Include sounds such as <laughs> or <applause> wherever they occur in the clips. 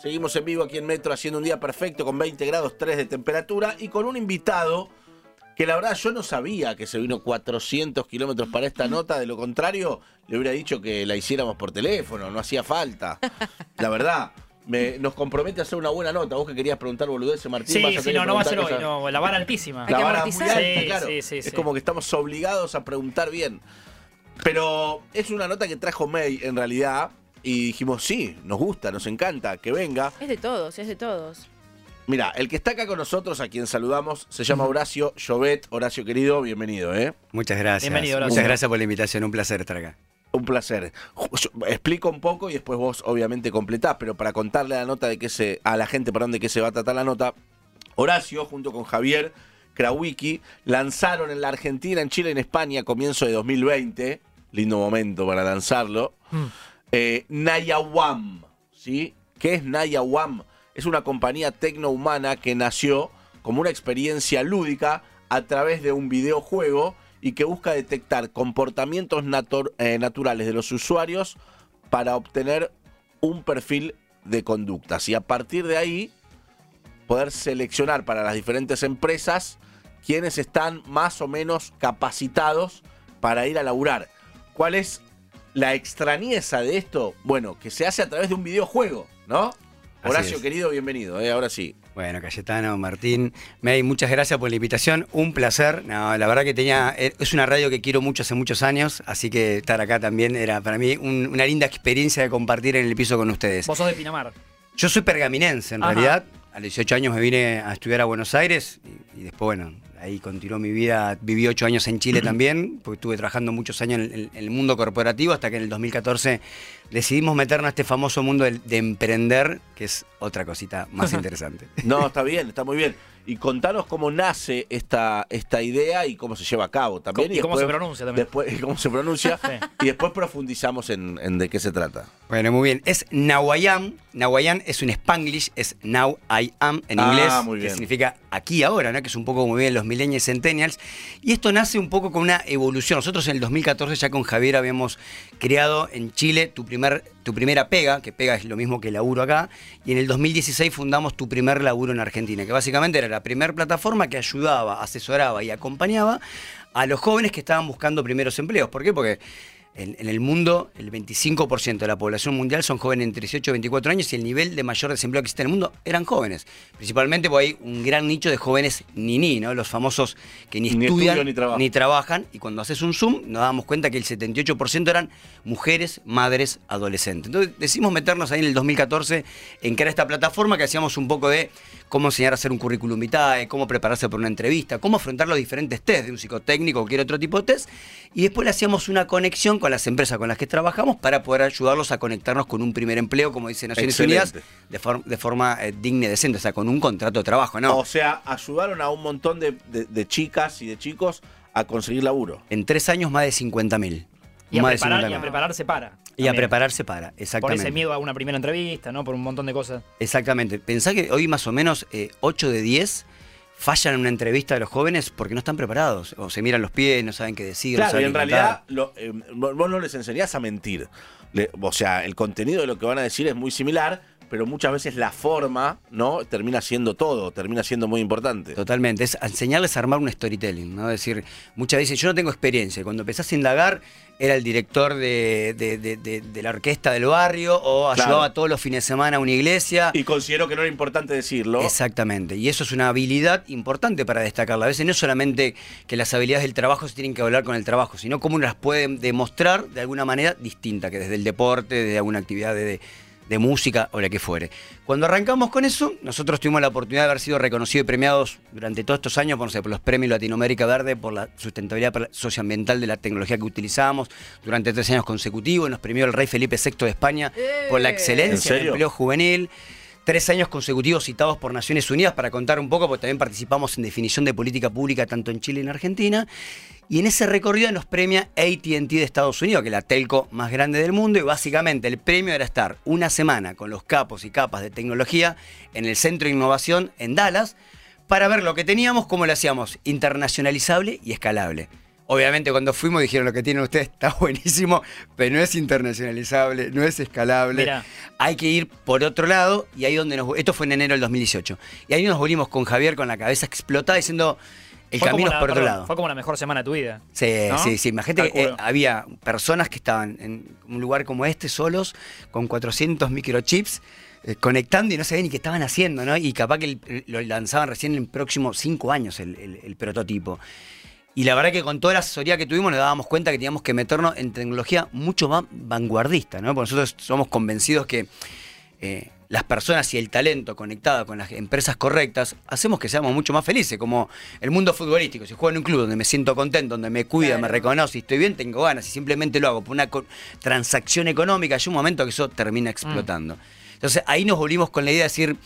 Seguimos en vivo aquí en Metro haciendo un día perfecto con 20 grados 3 de temperatura y con un invitado que la verdad yo no sabía que se vino 400 kilómetros para esta nota, de lo contrario le hubiera dicho que la hiciéramos por teléfono, no hacía falta. La verdad. Me, nos compromete a hacer una buena nota. Vos que querías preguntar boludeces, Martín. Sí, vas a sí, no, no va a ser hoy, no, la vara altísima. La vara muy alta, Sí, claro. sí, sí, es como que estamos obligados a preguntar bien. Pero es una nota que trajo May en realidad. Y dijimos, sí, nos gusta, nos encanta, que venga. Es de todos, es de todos. Mira, el que está acá con nosotros, a quien saludamos, se llama Horacio Llobet. Horacio querido, bienvenido, ¿eh? Muchas gracias. Bienvenido, Horacio. Muchas gracias por la invitación, un placer estar acá. Un placer. Yo explico un poco y después vos obviamente completás, pero para contarle a la nota de qué se, a la gente, perdón, de qué se va a tratar la nota, Horacio, junto con Javier Krawicki, lanzaron en la Argentina, en Chile, en España, a comienzo de 2020, lindo momento para lanzarlo, Mm. Eh, Nayawam, ¿sí? ¿Qué es Nayawam? Es una compañía tecnohumana que nació como una experiencia lúdica a través de un videojuego y que busca detectar comportamientos eh, naturales de los usuarios para obtener un perfil de conductas y a partir de ahí poder seleccionar para las diferentes empresas quienes están más o menos capacitados para ir a laburar. ¿Cuál es la extrañeza de esto? Bueno, que se hace a través de un videojuego, ¿no? Así Horacio, es. querido, bienvenido, ¿eh? ahora sí. Bueno, Cayetano, Martín, May, muchas gracias por la invitación. Un placer. No, la verdad que tenía. eh, Es una radio que quiero mucho hace muchos años, así que estar acá también era para mí un- una linda experiencia de compartir en el piso con ustedes. Vos sos de Pinamar. Yo soy pergaminense, en Ajá. realidad. A los 18 años me vine a estudiar a Buenos Aires y, y después, bueno, ahí continuó mi vida. Viví 8 años en Chile <clears throat> también, porque estuve trabajando muchos años en, el- en el mundo corporativo hasta que en el 2014 decidimos meternos a este famoso mundo de, emprender, que es otra cosita más <laughs> interesante. No, está bien, está muy bien. Y contanos cómo nace esta, esta idea y cómo se lleva a cabo también. Y cómo se pronuncia también. Después, y cómo se pronuncia. <laughs> Sí. Y después profundizamos en, en de qué se trata. Bueno, muy bien. Es Nahuayam. Nahuayam es un spanglish, es Now I Am en Ah, inglés, muy que bien. significa aquí ahora, ¿no? que es un poco como bien los millennials centennials. Y esto nace un poco con una evolución. Nosotros en el 2014 ya con Javier habíamos creado en Chile tu, primer, tu primera pega, que pega es lo mismo que laburo acá, y en el 2016 fundamos tu primer laburo en Argentina, que básicamente era la primera plataforma que ayudaba, asesoraba y acompañaba a los jóvenes que estaban buscando primeros empleos. ¿Por qué? Porque en, en el mundo, el 25% de la población mundial son jóvenes entre 18 y 24 años y el nivel de mayor desempleo que existe en el mundo eran jóvenes. Principalmente porque hay un gran nicho de jóvenes niní, ¿no? Los famosos que ni, Ni estudian ni trabajan. ni trabajan. Y cuando haces un zoom, nos damos cuenta que el 78% eran mujeres, madres, adolescentes. Entonces decidimos meternos ahí en el 2014 en crear esta plataforma que hacíamos un poco de cómo enseñar a hacer un currículum vitae, cómo prepararse para una entrevista, cómo afrontar los diferentes test de un psicotécnico o cualquier otro tipo de test. Y después le hacíamos una conexión con las empresas con las que trabajamos para poder ayudarlos a conectarnos con un primer empleo, como dice Naciones Excelente. Unidas, de, for- de forma eh, digna y decente, o sea, con un contrato de trabajo, ¿no? O sea, ayudaron a un montón de, de- de chicas y de chicos a conseguir laburo. En tres años más de 50.000. Y a, Más de preparar, y a 50.000. prepararse para. Y a prepararse para, Por exactamente. ese miedo a una primera entrevista, ¿no? Por un montón de cosas. Exactamente. Pensá que hoy más o menos eh, 8 de 10 fallan en una entrevista de los jóvenes porque no están preparados. O se miran los pies, no saben qué decir. no Claro, y en realidad lo- eh, vos no les enseñás a mentir. Le- o sea, el contenido de lo que van a decir es muy similar, pero muchas veces la forma, ¿no? Termina siendo todo, termina siendo muy importante. Totalmente, es enseñarles a armar un storytelling, ¿no? Es decir, muchas veces yo no tengo experiencia. Cuando empezás a indagar, era el director de, de- de- de- de la orquesta del barrio o Claro. ayudaba todos los fines de semana a una iglesia. Y considero que no era importante decirlo. Exactamente, y eso es una habilidad importante para destacarla. A veces no es solamente que las habilidades del trabajo se tienen que hablar con el trabajo, sino cómo uno las puede demostrar de alguna manera distinta, que desde el deporte, desde alguna actividad de, de- música o la que fuere. Cuando arrancamos con eso, nosotros tuvimos la oportunidad de haber sido reconocidos y premiados durante todos estos años por, no sé, por los premios Latinoamérica Verde, por la sustentabilidad socioambiental de la tecnología que utilizamos durante tres años consecutivos. Nos premió el rey Felipe VI de España por la ¡Eh! excelencia ¿En en empleo juvenil. Tres años consecutivos citados por Naciones Unidas para contar un poco, porque también participamos en definición de política pública tanto en Chile y en Argentina. Y en ese recorrido nos premia ATT de Estados Unidos, que es la telco más grande del mundo. Y básicamente el premio era estar una semana con los capos y capas de tecnología en el Centro de Innovación en Dallas para ver lo que teníamos, cómo lo hacíamos internacionalizable y escalable. Obviamente cuando fuimos dijeron lo que tienen ustedes está <laughs> buenísimo, pero no es internacionalizable, no es escalable. Mirá. Hay que ir por otro lado y ahí donde nos... Esto fue en enero del 2018. Y ahí nos volvimos con Javier con la cabeza explotada diciendo, el Fue camino es la- por otro perdón, lado. Fue como la mejor semana de tu vida. Sí, ¿no? sí, sí. Imagínate que eh, había personas que estaban en un lugar como este solos, con 400 microchips, eh, conectando y no sabían ni qué estaban haciendo, ¿no? Y capaz que el- lo lanzaban recién en los próximos cinco años el, el- el prototipo. Y la verdad que con toda la asesoría que tuvimos nos dábamos cuenta que teníamos que meternos en tecnología mucho más vanguardista, ¿no? Porque nosotros somos convencidos que eh, las personas y el talento conectado con las empresas correctas hacemos que seamos mucho más felices, como el mundo futbolístico. Si juego en un club donde me siento contento, donde me cuida, Claro. me reconoce y estoy bien, tengo ganas y simplemente lo hago por una transacción económica, hay un momento que eso termina explotando. Entonces ahí nos volvimos con la idea de decir,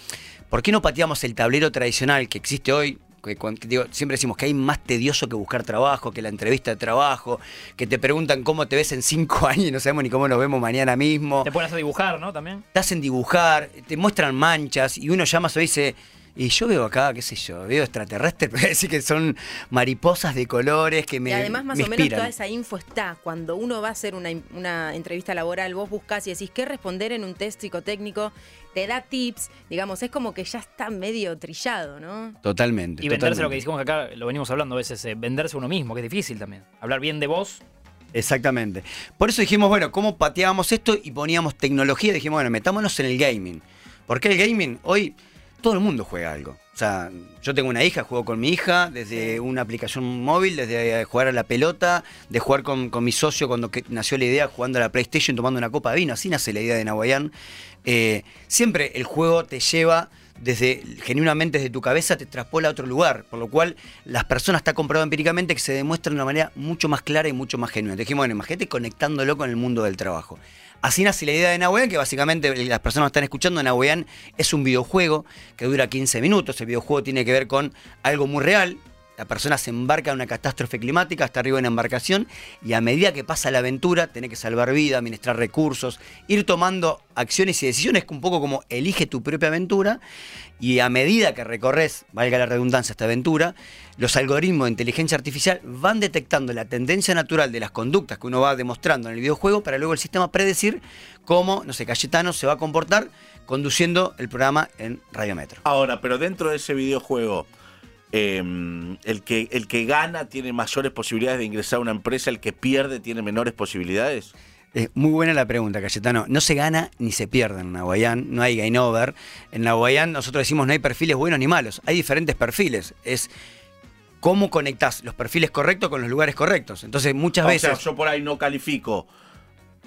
¿por qué no pateamos el tablero tradicional que existe hoy? Que, cuan- que digo, siempre decimos que hay más tedioso que buscar trabajo, que la entrevista de trabajo, que te preguntan cómo te ves en cinco <laughs> años y no sabemos ni cómo nos vemos mañana mismo Te pones a dibujar, ¿no? También. te hacen dibujar, te muestran manchas y uno llama y dice, y yo veo acá, qué sé yo, veo extraterrestres, <laughs> pero decir que son mariposas de colores que me y además, más me o menos, inspiran. toda esa info está. Cuando uno va a hacer una, una entrevista laboral, vos buscas y decís qué responder en un test psicotécnico, te da tips, digamos, es como que ya está medio trillado, ¿no? Totalmente. Y venderse totalmente. lo que decimos acá, lo venimos hablando a veces, eh, venderse uno mismo, que es difícil también. Hablar bien de vos. Exactamente. Por eso dijimos, bueno, ¿cómo pateábamos esto? Y poníamos tecnología. Dijimos, bueno, metámonos en el gaming. Porque el gaming, hoy todo el mundo juega algo. O sea, yo tengo una hija, juego con mi hija, desde una aplicación móvil, desde jugar a la pelota, de jugar con, con mi socio cuando que- nació la idea, jugando a la PlayStation, tomando una copa de vino. Así nace la idea de Nahuayán. Eh, siempre el juego te lleva desde genuinamente desde tu cabeza te traspola a otro lugar, por lo cual las personas está comprobado empíricamente que se demuestra de una manera mucho más clara y mucho más genuina. Te dijimos, bueno, imagínate conectándolo con el mundo del trabajo. Así nace la idea de Nahuean, que básicamente las personas que están escuchando, Nahuean es un videojuego que dura 15 minutos. El videojuego tiene que ver con algo muy real. La persona se embarca en una catástrofe climática, está arriba en la embarcación y a medida que pasa la aventura, tiene que salvar vida, administrar recursos, ir tomando acciones y decisiones un poco como elige tu propia aventura y a medida que recorres, valga la redundancia, esta aventura, los algoritmos de inteligencia artificial van detectando la tendencia natural de las conductas que uno va demostrando en el videojuego para luego el sistema predecir cómo, no sé, Cayetano se va a comportar conduciendo el programa en Radio Metro. Ahora, pero dentro de ese videojuego, eh, el, que, el que gana tiene mayores posibilidades de ingresar a una empresa, el que pierde tiene menores posibilidades. Eh, muy buena la pregunta, Cayetano. No se gana ni se pierde en Nahuayán, no hay game over. En Nahuayán nosotros decimos no hay perfiles buenos ni malos, hay diferentes perfiles. Es cómo conectás los perfiles correctos con los lugares correctos. Entonces muchas O veces... sea, yo por ahí no califico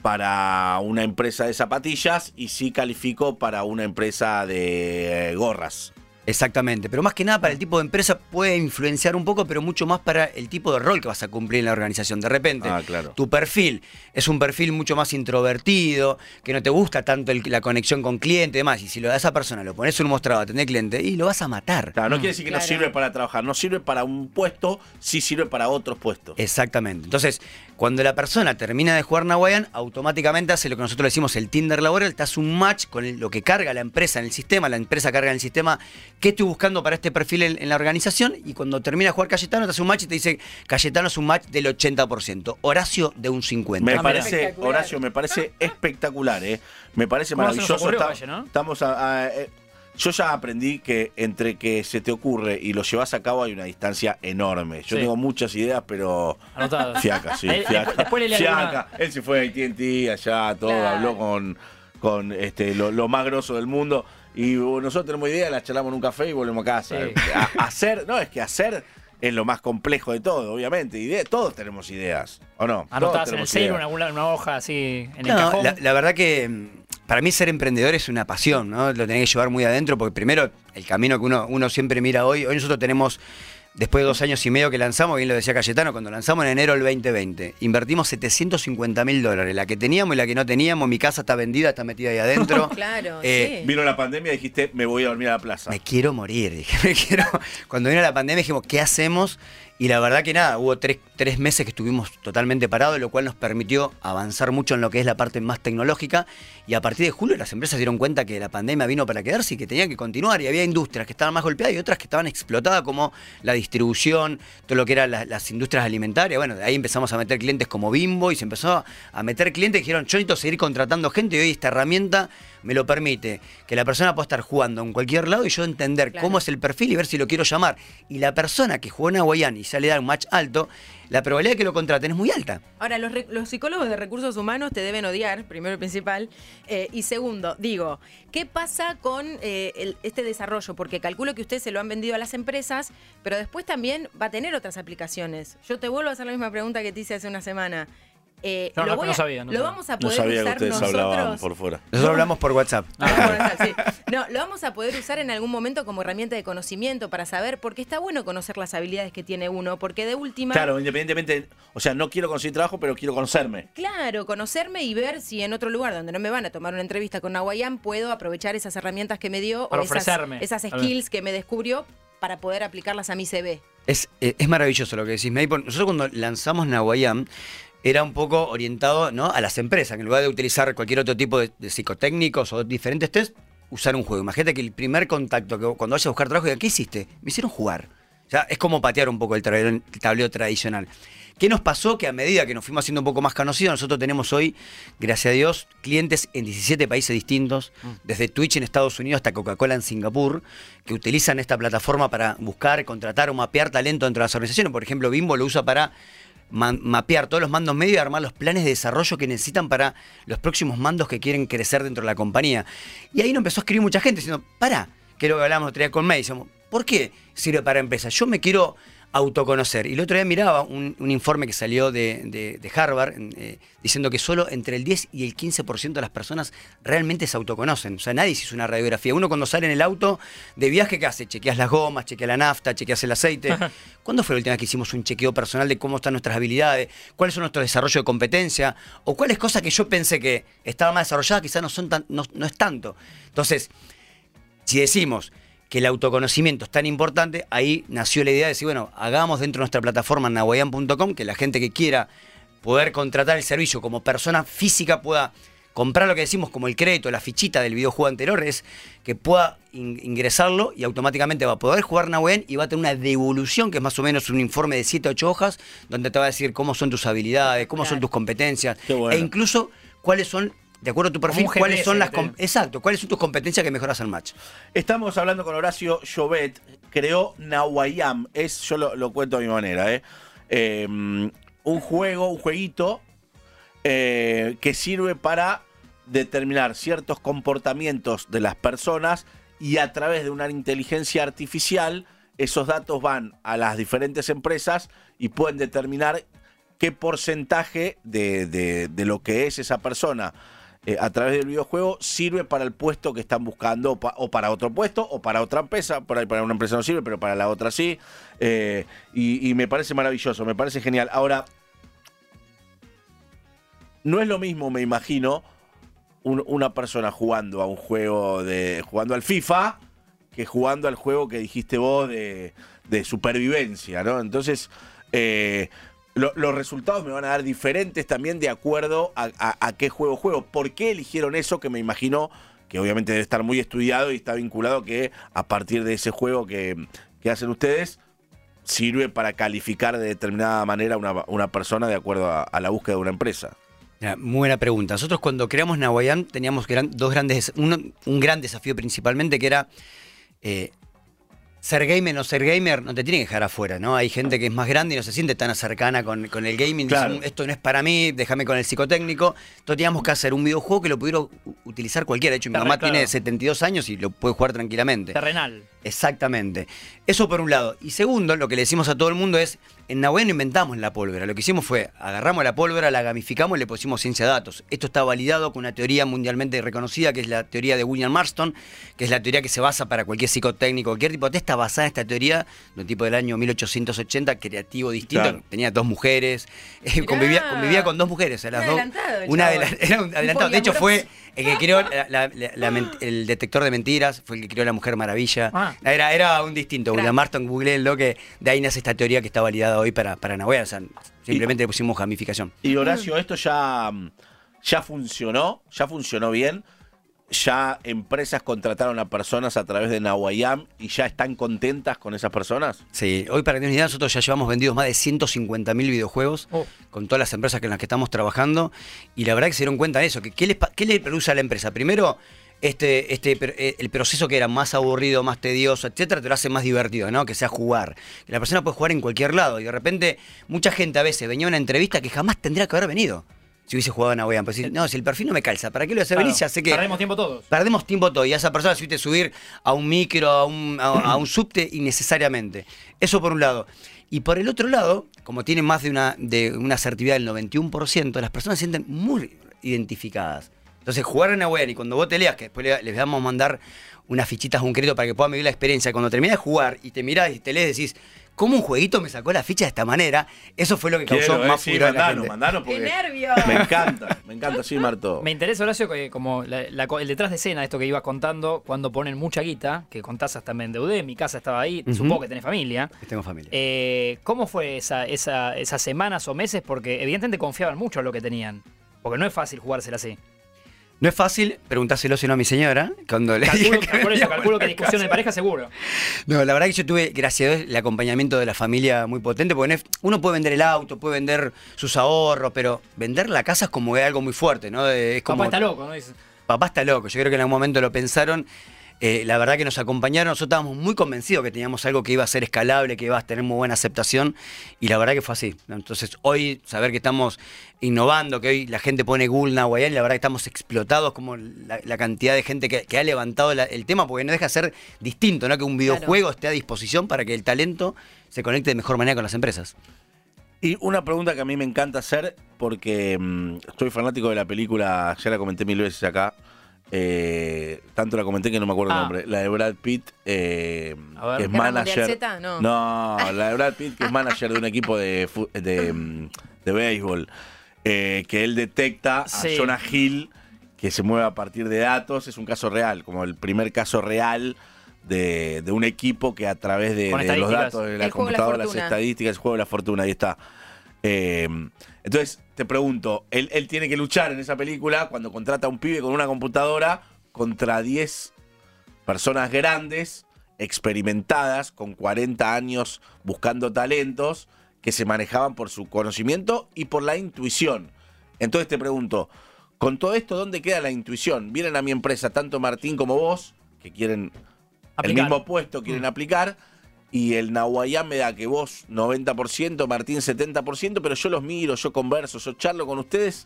para una empresa de zapatillas y sí califico para una empresa de eh, gorras. Exactamente, pero más que nada para el tipo de empresa puede influenciar un poco, pero mucho más para el tipo de rol que vas a cumplir en la organización. De repente, Ah, claro. tu perfil es un perfil mucho más introvertido, que no te gusta tanto el- la conexión con cliente y demás, y si lo a esa persona lo pones en un mostrado a tener cliente, y lo vas a matar. Claro, no quiere decir que no sirve para trabajar, no sirve para un puesto, sí sirve para otros puestos. Exactamente. Entonces, cuando la persona termina de jugar Nahuayan, automáticamente hace lo que nosotros le decimos el Tinder laboral, te hace un match con el- lo que carga la empresa en el sistema, la empresa carga en el sistema, qué estoy buscando para este perfil en, en la organización, y cuando termina de jugar Cayetano, te hace un match y te dice, Cayetano es un match del 80%, Horacio de un 50%. Me Ah, parece. Horacio, me parece espectacular, ¿eh? Me parece ¿Cómo se nos maravilloso. ocurrió, Está- Valle, no? Estamos a- a- eh, yo ya aprendí que entre que se te ocurre y lo llevas a cabo hay una distancia enorme. Yo Sí. tengo muchas ideas, pero Anotadas. fiaca, sí, fiaca. después le leo fiaca. Él se fue a AT&T allá, todo, Claro. habló con, con este, lo, lo más grosso del mundo. Y uh, nosotros tenemos ideas, las charlamos en un café y volvemos a casa. Sí. A- hacer, no, es que hacer es lo más complejo de todo, obviamente. Idea, todos tenemos ideas, ¿o no? Anotadas en el en alguna una hoja así en el No, cajón. la, la verdad que mm, para mí ser emprendedor es una pasión, ¿no? Lo tenés que llevar muy adentro porque primero el camino que uno, uno siempre mira hoy, hoy nosotros tenemos, después de dos años y medio que lanzamos, bien lo decía Cayetano, cuando lanzamos en enero del 2020, invertimos 750 mil dólares, la que teníamos y la que no teníamos, mi casa está vendida, está metida ahí adentro. <laughs> Claro, Eh, sí. Vino la pandemia y dijiste, me voy a dormir a la plaza. Me quiero morir, <laughs> dije, me quiero. Cuando vino la pandemia dijimos, ¿qué hacemos? Y la verdad que nada, hubo tres, tres meses que estuvimos totalmente parados, lo cual nos permitió avanzar mucho en lo que es la parte más tecnológica. Y a partir de julio las empresas se dieron cuenta que la pandemia vino para quedarse y que tenían que continuar. Y había industrias que estaban más golpeadas y otras que estaban explotadas, como la distribución, todo lo que eran las, las industrias alimentarias. Bueno, de ahí empezamos a meter clientes como Bimbo y se empezó a meter clientes que dijeron, yo necesito seguir contratando gente y hoy esta herramienta me lo permite, que la persona pueda estar jugando en cualquier lado y yo entender Claro. cómo es el perfil y ver si lo quiero llamar. Y la persona que jugó en Hawaiian y ya un match alto, la probabilidad de que lo contraten es muy alta. Ahora, los, psicólogos de recursos humanos te deben odiar, primero y principal. Eh, y segundo, digo, ¿qué pasa con eh, este desarrollo? Porque calculo que ustedes se lo han vendido a las empresas, pero después también va a tener otras aplicaciones. Yo te vuelvo a hacer la misma pregunta que te hice hace una semana. Eh, No, lo no, voy no a- sabía, no ¿Lo sabía. vamos a No poder sabía que usar ustedes nosotros? hablaban por fuera. Nosotros hablamos por WhatsApp. Ah, sí. <laughs> No, lo vamos a poder usar en algún momento como herramienta de conocimiento para saber, porque está bueno conocer las habilidades que tiene uno, porque de última... Claro, independientemente, o sea, no quiero conseguir trabajo, pero quiero conocerme. Claro, conocerme y ver si en otro lugar donde no me van a tomar una entrevista con Nahuayán puedo aprovechar esas herramientas que me dio Para o ofrecerme. esas skills que me descubrió para poder aplicarlas a mi CV. Es, eh, es maravilloso lo que decís, May, porque Nosotros cuando lanzamos Nahuayam era un poco orientado ¿no? a las empresas, que en lugar de utilizar cualquier otro tipo de, de psicotécnicos o diferentes test, usar un juego. Imagínate que el primer contacto, que cuando vayas a buscar trabajo, ¿qué hiciste? Me hicieron jugar. O sea, es como patear un poco el tablero, el tablero tradicional. ¿Qué nos pasó? Que a medida que nos fuimos haciendo un poco más conocidos, nosotros tenemos hoy, gracias a Dios, clientes en 17 países distintos, desde Twitch en Estados Unidos hasta Coca-Cola en Singapur, que utilizan esta plataforma para buscar, contratar o mapear talento dentro de las organizaciones. Por ejemplo, Bimbo lo usa para mapear todos los mandos medios y armar los planes de desarrollo que necesitan para los próximos mandos que quieren crecer dentro de la compañía. Y ahí nos empezó a escribir mucha gente diciendo, para, que lo que hablamos otro día con May, decíamos, ¿por qué sirve para empresas? Yo me quiero autoconocer. Y el otro día miraba un, un informe que salió de, de- de Harvard eh, diciendo que solo entre el 10 y el 15% de las personas realmente se autoconocen. O sea, nadie se hizo una radiografía. Uno cuando sale en el auto de viaje, ¿qué hace? Chequeas las gomas, chequeas la nafta, chequeas el aceite. <laughs> ¿Cuándo fue la última vez que hicimos un chequeo personal de cómo están nuestras habilidades? ¿Cuáles son nuestros desarrollos de competencia? ¿O cuáles cosas que yo pensé que estaban más desarrolladas quizás no, son tan, no, no es tanto? Entonces, si decimos que el autoconocimiento es tan importante, ahí nació la idea de decir, bueno, hagamos dentro de nuestra plataforma nahuayan.com que la gente que quiera poder contratar el servicio como persona física pueda comprar lo que decimos como el crédito, la fichita del videojuego anterior, es que pueda in- ingresarlo y automáticamente va a poder jugar Nahuayan y va a tener una devolución, que es más o menos un informe de 7 8 hojas, donde te va a decir cómo son tus habilidades, cómo son tus competencias, bueno. e incluso cuáles son, de acuerdo a tu perfil, cuáles son las... Exacto, cuáles son tus competencias que mejoras el match. Estamos hablando con Horacio Llobet, creó Nahuayam, es, yo lo, lo cuento a mi manera, ¿eh? Eh, un juego, un jueguito eh, que sirve para determinar ciertos comportamientos de las personas y a través de una inteligencia artificial esos datos van a las diferentes empresas y pueden determinar qué porcentaje de, de- de lo que es esa persona eh, a través del videojuego sirve para el puesto que están buscando o, pa- o para otro puesto o para otra empresa. Por ahí para una empresa no sirve, pero para la otra sí. Eh, y, me parece maravilloso, me parece genial. Ahora, no es lo mismo, me imagino, un- una persona jugando a un juego de. jugando al FIFA que jugando al juego que dijiste vos de, de supervivencia, ¿no? Entonces, eh, lo- los resultados me van a dar diferentes también de acuerdo a, qué juego juego. ¿Por qué eligieron eso que me imagino que obviamente debe estar muy estudiado y está vinculado que a partir de ese juego que, que hacen ustedes sirve para calificar de determinada manera una, una persona de acuerdo a, la búsqueda de una empresa? Muy buena pregunta. Nosotros cuando creamos Nahuayán teníamos gran- dos grandes, uno- un gran desafío principalmente que era eh, ser gamer o no ser gamer no te tiene que dejar afuera, ¿no? Hay gente que es más grande y no se siente tan cercana con, con el gaming. dice, Claro. "Mm, esto no es para mí, déjame con el psicotécnico. Entonces teníamos que hacer un videojuego que lo pudiera utilizar cualquiera. De hecho, mi mamá claro. tiene 72 años y lo puede jugar tranquilamente. Terrenal. Exactamente. Eso por un lado. Y segundo, lo que le decimos a todo el mundo es, en Nahuel no inventamos la pólvora. Lo que hicimos fue, agarramos la pólvora, la gamificamos y le pusimos ciencia de datos. Esto está validado con una teoría mundialmente reconocida, que es la teoría de William Marston, que es la teoría que se basa para cualquier psicotécnico, cualquier tipo de test, está basada en esta teoría de un tipo del año 1880, creativo, distinto. Claro. Tenía dos mujeres, eh, convivía, convivía con dos mujeres. a las dos- una chabón. adela- era Un adelantado. De hecho, fue El que creó la- la- la- la men- el detector de mentiras fue el que creó la Mujer Maravilla. Ah. Era, era un distinto. William Marston, googleenlo, que de ahí nace esta teoría que está validada hoy para, para Nahuel. O sea, simplemente le pusimos gamificación. Y Horacio, esto ya, mm, ya funcionó, ya funcionó bien. Ya empresas contrataron a personas a través de Nawayam y ya están contentas con esas personas. Sí, hoy para que tengan una idea, nosotros ya llevamos vendidos más de 150 mil videojuegos Oh. con todas las empresas con las que estamos trabajando. Y la verdad que se dieron cuenta de eso. Que, ¿qué, les, ¿Qué le produce a la empresa? Primero, este, este, eh, el proceso que era más aburrido, más tedioso, etcétera, te lo hace más divertido, ¿no? Que sea jugar. Que la persona puede jugar en cualquier lado. Y de repente, mucha gente a veces venía a una entrevista que jamás tendría que haber venido. Si hubiese jugado en Aguian. Pues, no, si el perfil no me calza, ¿para qué lo hacer Claro, venir? Ya sé que. Perdemos tiempo todos. Perdemos tiempo todo y a esa persona se subir a un micro, a un, a, a un subte innecesariamente. Eso por un lado. Y por el otro lado, como tiene más de una, de una asertividad del 91%, las personas se sienten muy identificadas. Entonces, jugar en Awen y cuando vos te leas, que después le- les vamos a mandar unas fichitas un crédito para que puedan vivir la experiencia, cuando terminás de jugar y te mirás y te lees, decís, ¿cómo un jueguito me sacó la ficha de esta manera? Eso fue lo que causó Quiero, eh, más sí, furor en la mandanos, gente. mandanos ¡Qué porque nervio! me encanta, me encanta, sí, Marto. Me interesa, Horacio, que como la- la co- el detrás de escena, esto que ibas contando, cuando ponen mucha guita, que contás hasta me endeudé, mi casa estaba ahí, supongo que tenés familia. Tengo familia. Eh, ¿Cómo fue esa, esa- esas semanas o meses? Porque evidentemente confiaban mucho en lo que tenían. Porque no es fácil jugársela así. No es fácil, preguntáselo sino a mi señora, cuando le dije Calculo, que por eso, calculo que discusión de pareja seguro. No, la verdad que yo tuve, gracias a Dios, el acompañamiento de la familia muy potente, porque no es- uno puede vender el auto, puede vender sus ahorros, pero vender la casa es como algo muy fuerte, ¿no? Es como, Papá está loco, ¿no? Dice, Papá está loco, yo creo que en algún momento lo pensaron. Eh, la verdad que nos acompañaron, nosotros estábamos muy convencidos que teníamos algo que iba a ser escalable, que iba a tener muy buena aceptación, y la verdad que fue así. Entonces, hoy, saber que estamos innovando, que hoy la gente pone Google Nahuayal, y la verdad que estamos explotados como la, la cantidad de gente que, que ha levantado la- el tema, porque no deja de ser distinto, ¿no? Que un videojuego esté a disposición para que el talento se conecte de mejor manera con las empresas. Y una pregunta que a mí me encanta hacer, porque mm, estoy fanático de la película, ya la comenté mil veces acá, eh, tanto la comenté que no me acuerdo el Ah. nombre, la de Brad Pitt, eh, que es ¿Guerra Mundial manager. Z? No. No, la de Brad Pitt, que es manager de un equipo de, de, mm, de béisbol, eh, que él detecta Sí. a Jonah Hill, que se mueve a partir de datos, es un caso real, como el primer caso real. De, de un equipo que a través de, los datos de la El computadora, las estadísticas, el juego de la fortuna, ahí está. Eh, entonces, te pregunto, él, él tiene que luchar en esa película cuando contrata a un pibe con una computadora contra 10 personas grandes, experimentadas, con 40 años buscando talentos, que se manejaban por su conocimiento y por la intuición. Entonces te pregunto, con todo esto, ¿dónde queda la intuición? Vienen a mi empresa tanto Martín como vos, que quieren el mismo puesto, quieren aplicar, y el Nahuayán me da que vos 90%, Martín 70%, pero yo los miro, yo converso, yo charlo con ustedes,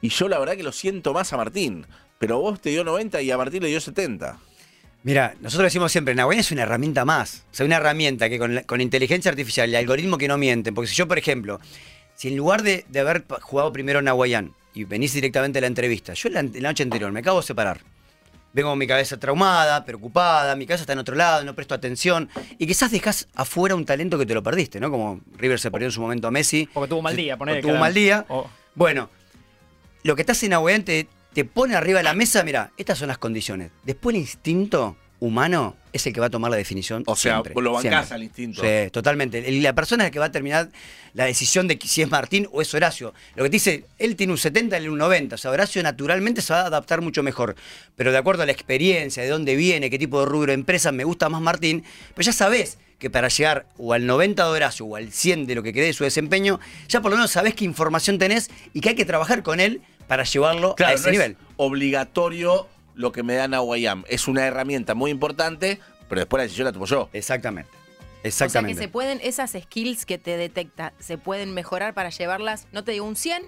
y yo la verdad que lo siento más a Martín. Pero vos te dio 90 y a Martín le dio 70. Mira, nosotros decimos siempre, Nahuayán es una herramienta más. O sea, una herramienta que con, con inteligencia artificial y algoritmo que no mienten. Porque si yo, por ejemplo, si en lugar de, de haber jugado primero Nahuayán y venís directamente a la entrevista, yo la, la noche anterior me acabo de separar. Vengo con mi cabeza traumada, preocupada, mi cabeza está en otro lado, no presto atención. Y quizás dejas afuera un talento que te lo perdiste, ¿no? Como River se perdió en su momento a Messi. Porque tuvo un mal día, O ponele, tuvo un claro. mal día. O- Bueno, lo que estás en te, te pone arriba de la mesa, mira, estas son las condiciones. Después el instinto humano es el que va a tomar la definición. O sea, siempre, lo bancás siempre. al instinto. Sí, totalmente. La persona es la que va a terminar la decisión de si es Martín o es Horacio. Lo que te dice, él tiene un 70, él un 90. O sea, Horacio naturalmente se va a adaptar mucho mejor. Pero de acuerdo a la experiencia, de dónde viene, qué tipo de rubro de empresa, me gusta más Martín. Pues ya sabés que para llegar o al 90 de Horacio o al 100 de lo que quede de su desempeño, ya por lo menos sabés qué información tenés y que hay que trabajar con él para llevarlo Claro, a ese no nivel. es obligatorio lo que me da Nahuayam. Es una herramienta muy importante, pero después la decisión la tomo yo. Exactamente. O sea que Exactamente. se pueden, esas skills que te detecta, se pueden mejorar para llevarlas, no te digo un 100,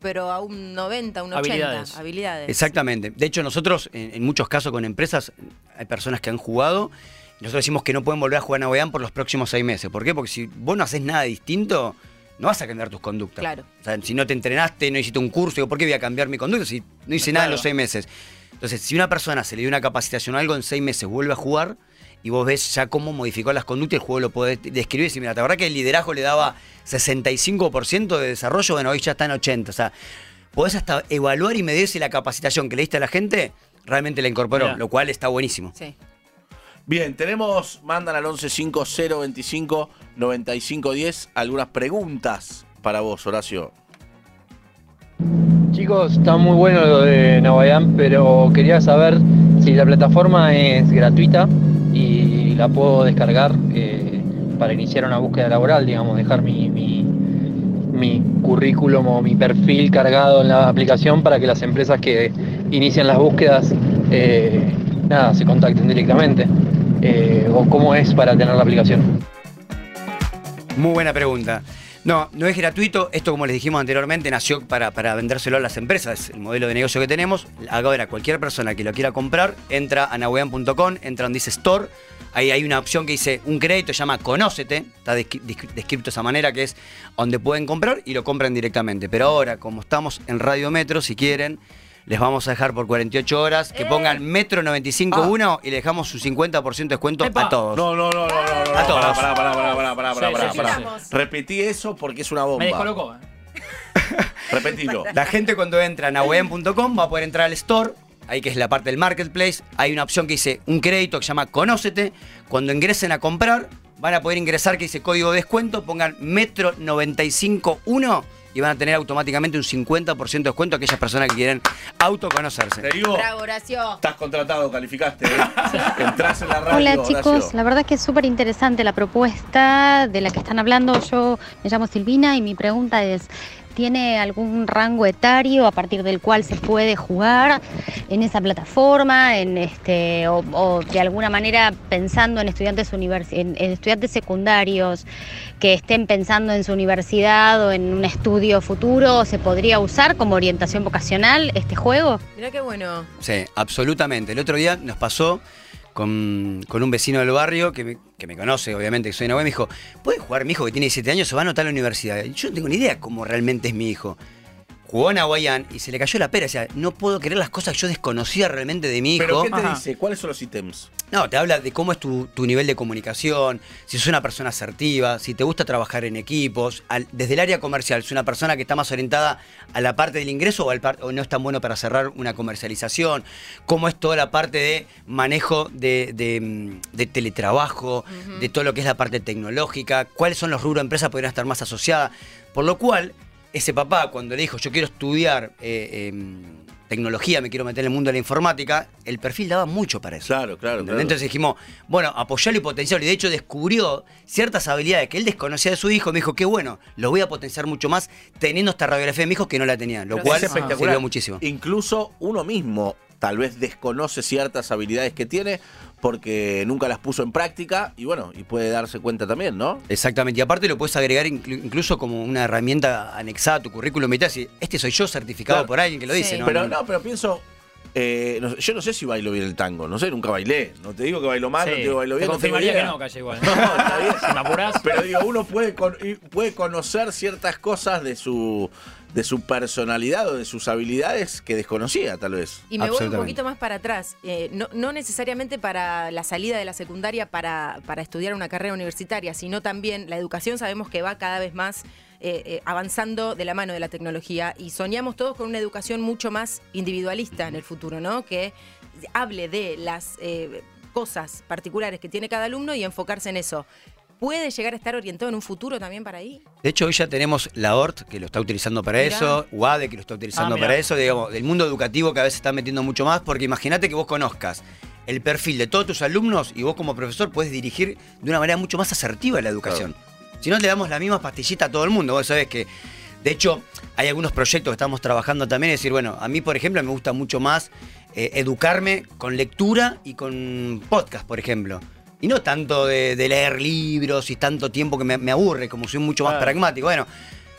pero a un 90, un 80. Habilidades. Habilidades. Exactamente. De hecho, nosotros, en, en muchos casos con empresas, hay personas que han jugado. y Nosotros decimos que no pueden volver a jugar a Navegan por los próximos seis meses. ¿Por qué? Porque si vos no haces nada distinto, no vas a cambiar tus conductas. Claro. O sea, si no te entrenaste, no hiciste un curso, digo, ¿por qué voy a cambiar mi conducta si no hice nada en los seis meses? Entonces, si una persona se le dio una capacitación o algo, en seis meses vuelve a jugar y vos ves ya cómo modificó las conductas, el juego lo podés describir y decir, mira, la verdad que el liderazgo le daba 65% de desarrollo, bueno, hoy ya está en 80%. O sea, podés hasta evaluar y medir si la capacitación que le diste a la gente realmente la incorporó, Mirá. lo cual está buenísimo. Sí. Bien, tenemos, mandan al 115025 9510 algunas preguntas para vos, Horacio. Chicos, está muy bueno lo de Navayam, pero quería saber si la plataforma es gratuita y la puedo descargar eh, para iniciar una búsqueda laboral, digamos, dejar mi, mi, mi currículum o mi perfil cargado en la aplicación para que las empresas que inician las búsquedas, eh, nada, se contacten directamente. Eh, o cómo es para tener la aplicación. Muy buena pregunta. No, no es gratuito. Esto, como les dijimos anteriormente, nació para, para vendérselo a las empresas. Es el modelo de negocio que tenemos. Ahora, cualquier persona que lo quiera comprar, entra a nawean.com, entra donde dice Store. Ahí hay una opción que dice un crédito, se llama Conócete. Está descri- descri- descrito de esa manera, que es donde pueden comprar y lo compran directamente. Pero ahora, como estamos en Radio Metro, si quieren, les vamos a dejar por 48 horas que pongan Metro 95.1 y le dejamos su 50% de descuento Epa. a todos. No, no, no, no, no, no. A todos. Pará, pará, pará, pará, pará, pará, Sí, pará, sí, pará. sí, sí. Repetí eso porque es una bomba. Me descolocó. ¿eh? <laughs> Repetilo. La gente cuando entra a nawen.com va a poder entrar al store, ahí que es la parte del marketplace, hay una opción que dice un crédito que se llama Conócete. Cuando ingresen a comprar, van a poder ingresar que dice código de descuento, pongan Metro 951 y van a tener automáticamente un 50% de descuento a aquellas personas que quieren autoconocerse. Te digo, Bravo, Horacio. estás contratado, calificaste. ¿eh? Entrás en la radio. Hola Horacio. chicos, la verdad que es súper interesante la propuesta de la que están hablando. Yo me llamo Silvina y mi pregunta es, ¿tiene algún rango etario a partir del cual se puede jugar en esa plataforma? En este, o, o de alguna manera pensando en estudiantes, univers- en, en estudiantes secundarios que estén pensando en su universidad o en un estudio futuro, ¿se podría usar como orientación vocacional este juego? Mirá qué bueno. Sí, absolutamente. El otro día nos pasó con, con un vecino del barrio que me, que me conoce, obviamente, que soy una me dijo, ¿puede jugar mi hijo que tiene 17 años? Se va a anotar a la universidad. Yo no tengo ni idea cómo realmente es mi hijo. Jugó en Hawaiian y se le cayó la pera. O sea, no puedo creer las cosas que yo desconocía realmente de mi hijo. ¿Pero qué te Ajá. dice? ¿Cuáles son los ítems? No, te habla de cómo es tu, tu nivel de comunicación, si sos una persona asertiva, si te gusta trabajar en equipos, al- desde el área comercial, si es una persona que está más orientada a la parte del ingreso o, al par- o no es tan bueno para cerrar una comercialización, cómo es toda la parte de manejo de, de, mm, de teletrabajo, de todo lo que es la parte tecnológica, cuáles son los rubros de empresas que podrían estar más asociadas. Por lo cual, ese papá, cuando le dijo, yo quiero estudiar eh, em, tecnología, me quiero meter en el mundo de la informática, el perfil daba mucho para eso. Claro, claro. Entonces dijimos, bueno, apoyarlo y potenciarlo. Y de hecho descubrió ciertas habilidades que él desconocía de su hijo. Me dijo, qué bueno, lo voy a potenciar mucho más teniendo esta radiografía de mi hijo que no la tenía. Lo Pero cual es espectacular. sirvió muchísimo. Incluso uno mismo tal vez desconoce ciertas habilidades que tiene porque nunca las puso en práctica y bueno, y puede darse cuenta también, ¿no? Exactamente. Y aparte lo puedes agregar inclu- incluso como una herramienta anexada a tu currículum y te decir, este soy yo certificado Claro. por alguien que lo Sí. dice. ¿no? pero no, no, pero pienso, eh, no yo no sé si bailo bien el tango, no sé, nunca bailé. No te digo que bailo mal, no te digo que bailo te bien, no tengo confirmaría que idea. no, Calle, igual. <laughs> No, está bien. <laughs> Si me apurás. Pero digo, uno puede, con- puede conocer ciertas cosas de su, de su personalidad o de sus habilidades que desconocía, tal vez. Y me voy un poquito más para atrás. Eh, no, no necesariamente para la salida de la secundaria para, para estudiar una carrera universitaria, sino también la educación sabemos que va cada vez más eh, eh, avanzando de la mano de la tecnología y soñamos todos con una educación mucho más individualista en el futuro, ¿no? Que hable de las eh, cosas particulares que tiene cada alumno y enfocarse en eso. ¿Puede llegar a estar orientado en un futuro también para ahí? De hecho, hoy ya tenemos la ORT, que lo está utilizando para Mirá. eso, UADE, que lo está utilizando Ah, para eso, digamos, del mundo educativo que a veces está metiendo mucho más, porque imagínate que vos conozcas el perfil de todos tus alumnos y vos como profesor puedes dirigir de una manera mucho más asertiva la educación. Si no, le damos la misma pastillita a todo el mundo. Vos sabés que, de hecho, hay algunos proyectos que estamos trabajando también, es decir, bueno, a mí, por ejemplo, me gusta mucho más eh, educarme con lectura y con podcast, por ejemplo. Y no tanto de, de leer libros y tanto tiempo que me, me aburre, como soy mucho más Claro. pragmático. Bueno,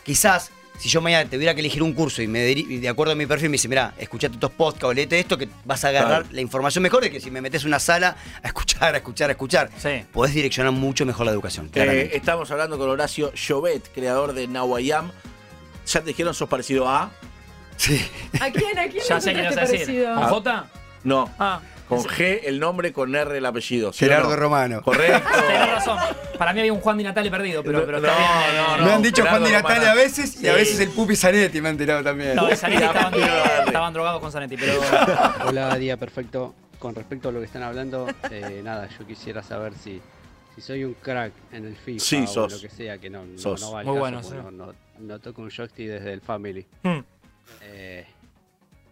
quizás si yo mañana tuviera que elegir un curso y me diri- y de acuerdo a mi perfil me dice, mira, escuchate estos podcasts o leete esto, que vas a agarrar Claro. la información mejor de que si me metes en una sala a escuchar, a escuchar, a escuchar. Sí. Podés direccionar mucho mejor la educación, Eh, estamos hablando con Horacio Jovet, creador de Nawayam. ¿Ya te dijeron sos parecido a? sí. ¿A quién? ¿A quién? Ya sé qué ibas a decir. ¿Con J? No. Ah, Con G el nombre, con R el apellido. ¿sí o Gerardo no? Romano. Correcto. <laughs> Tenés razón. Para mí había un Juan Di Natale perdido, pero, pero está No, bien. no, no. me han dicho Juan Di Natale Romano. a veces y a veces el Pupi Zanetti me han tirado también. No, Zanetti estaban, estaban drogados con Zanetti, pero. <laughs> Hola, día perfecto. Con respecto a lo que están hablando, eh, nada, yo quisiera saber si, si soy un crack en el FIFA Sí, o sos. lo que sea, que no, no, Sos. no va al Muy caso, bueno, sí. no, no- no toco un joystick desde el Family. Hmm. Eh,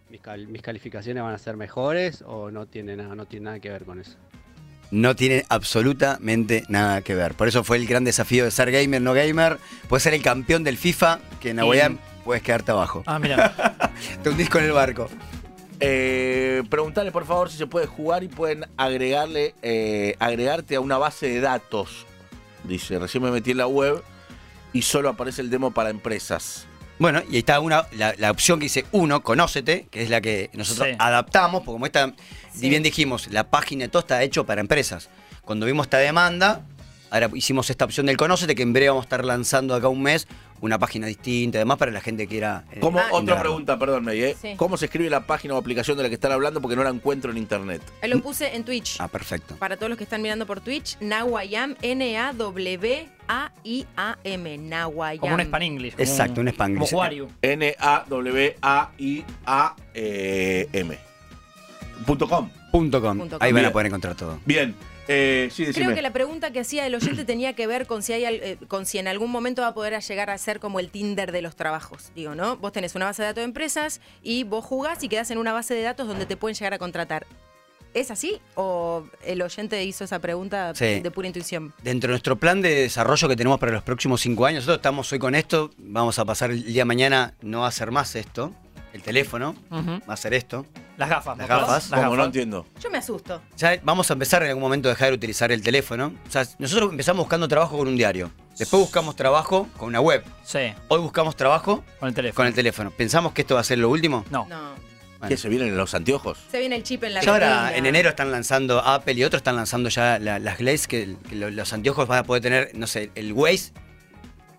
mis, cal- mis calificaciones van a ser mejores o no tiene nada, no tiene nada que ver con eso? No tiene absolutamente nada que ver. Por eso fue el gran desafío de ser gamer, no gamer. Puedes ser el campeón del FIFA, que en Nahuayán puedes quedarte abajo. Ah, mira. <laughs> Te hundís con el barco. Eh, preguntale por favor si se puede jugar y pueden agregarle, eh, agregarte a una base de datos. Dice, recién me metí en la web y solo aparece el demo para empresas. Bueno, y ahí está una, la, la opción que dice uno, conócete, que es la que nosotros Sí. adaptamos, porque como esta, Sí. bien dijimos, la página de todo está hecho para empresas. Cuando vimos esta demanda, ahora hicimos esta opción del conócete, que en breve vamos a estar lanzando acá un mes una página distinta, además para la gente que quiera. eh, ¿Cómo, Ah, otra pregunta, perdón, May, ¿eh? Sí. ¿Cómo se escribe la página o aplicación de la que están hablando? Porque no la encuentro en internet. Ahí lo puse en Twitch. Ah, perfecto. Para todos los que están mirando por Twitch, Nawayam, N-A-W-A-I-A-M. Nawayam. Como un Span English. como Exacto, un. Como Wario. N-A-W-A-I-A-M. Punto com. Punto com. Ahí van a poder encontrar todo. Bien. Eh, sí. Creo que la pregunta que hacía el oyente <clears throat> tenía que ver con si hay eh, con si en algún momento va a poder llegar a ser como el Tinder de los trabajos. Digo, ¿no? Vos tenés una base de datos de empresas y vos jugás y quedás en una base de datos donde te pueden llegar a contratar. ¿Es así? ¿O el oyente hizo esa pregunta Sí. de pura intuición? Dentro de nuestro plan de desarrollo que tenemos para los próximos cinco años, nosotros estamos hoy con esto, vamos a pasar el día de mañana, no va a ser más esto, el teléfono, Ujú. va a ser esto. Las gafas. Las ¿no? gafas. Las ¿Cómo? No gafas. entiendo. Yo me asusto. Ya vamos a empezar en algún momento a dejar de utilizar el teléfono. O sea, nosotros empezamos buscando trabajo con un diario. Después buscamos trabajo con una web. Sí, Hoy buscamos trabajo con el teléfono. con el teléfono. ¿Pensamos que esto va a ser lo último? No. No. Bueno. ¿Qué se vienen en los anteojos? Se viene el chip en la Ya ahora retina. en enero están lanzando Apple y otros están lanzando ya la- las Glaze que, que lo- los anteojos van a poder tener, no sé, el Waze.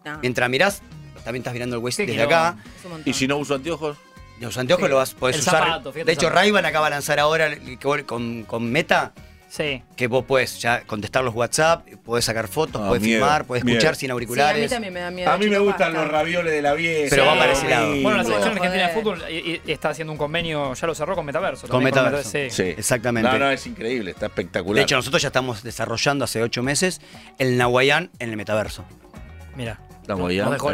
No, Mientras mirás, también estás mirando el Waze desde acá. es un montón. ¿Y si no uso anteojos? Los anteojos Sí. los vas, podés El usar. zapato, de el hecho. Ray-Ban acaba de lanzar ahora el- con, con Meta Sí. que vos puedes ya contestar los WhatsApp, podés sacar fotos, Ah, podés miedo, filmar, podés miedo. escuchar sin Sí, a mí auriculares. también me da miedo. A mí me gustan basta. los ravioles de la vieja. Pero va para ese lado. Bueno, la No, selección argentina de fútbol y- y está haciendo un convenio, ya lo cerró con Metaverso. Con también Metaverso. Sí. Sí. Exactamente. No, no, es increíble, está espectacular. De hecho, nosotros ya estamos desarrollando hace ocho meses el Nahuayán en el metaverso. Mira. Estamos ya. Nos dejó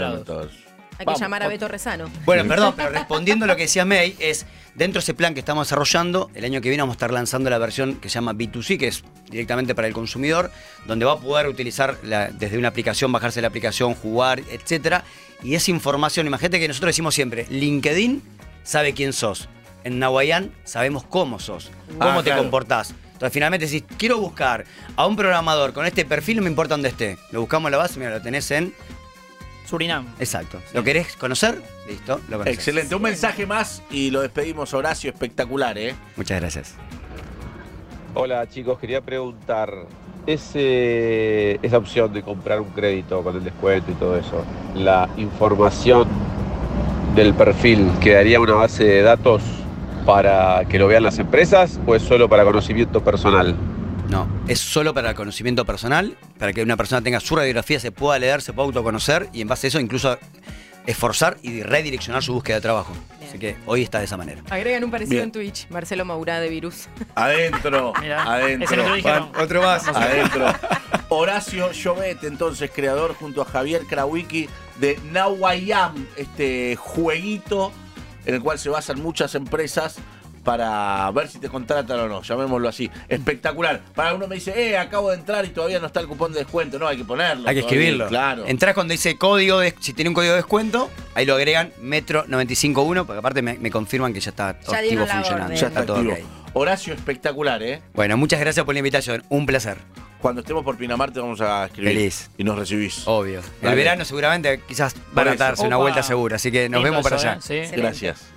Hay que Vamos, llamar a Beto Rezano. Bueno, perdón, pero respondiendo a lo que decía May, es dentro de ese plan que estamos desarrollando, el año que viene vamos a estar lanzando la versión que se llama B2C, que es directamente para el consumidor, donde va a poder utilizar la- desde una aplicación, bajarse la aplicación, jugar, etcétera. Y esa información, imagínate que nosotros decimos siempre, LinkedIn sabe quién sos. En Nahuayán sabemos cómo sos, cómo Ah, te claro. comportás. Entonces finalmente decís, quiero buscar a un programador con este perfil, no me importa dónde esté. Lo buscamos en la base, mira, lo tenés en... Surinam. Exacto. ¿Lo querés conocer? Listo, lo conocés. Excelente. Un mensaje más y lo despedimos, Horacio. Espectacular, ¿eh? Muchas gracias. Hola chicos, quería preguntar, ese, esa opción de comprar un crédito con el descuento y todo eso, la información del perfil quedaría una base de datos para que lo vean las empresas o es solo para conocimiento personal? No, es solo para el conocimiento personal, para que una persona tenga su radiografía, se pueda leer, se pueda autoconocer y en base a eso incluso esforzar y redireccionar su búsqueda de trabajo. Bien. Así que hoy está de esa manera. Agregan un parecido Bien. en Twitch. Marcelo Maurá de Virus. <laughs> Adentro. <laughs> Mirá, adentro. ese no dijeron. Otro más. <laughs> Adentro. Horacio Llobet, entonces creador junto a Javier Krawicki de Nawayam, este jueguito en el cual se basan muchas empresas para ver si te contratan o no, llamémoslo así. Espectacular. Para uno me dice, eh, acabo de entrar y todavía no está el cupón de descuento. No, hay que ponerlo. Hay que todavía, escribirlo. Claro. Entrás cuando dice código, de, si tiene un código de descuento, ahí lo agregan Metro 951, porque aparte me, me confirman que ya está Ya activo funcionando. orden. ya está todo activo. Horacio, espectacular, ¿eh? Bueno, muchas gracias por la invitación. Un placer. Cuando estemos por Pinamar te vamos a escribir. Feliz. Y nos recibís. Obvio. Dale. El verano seguramente quizás van a darse una vuelta segura, así que nos vemos para eso, allá. ¿eh? Sí. Excelente. Gracias.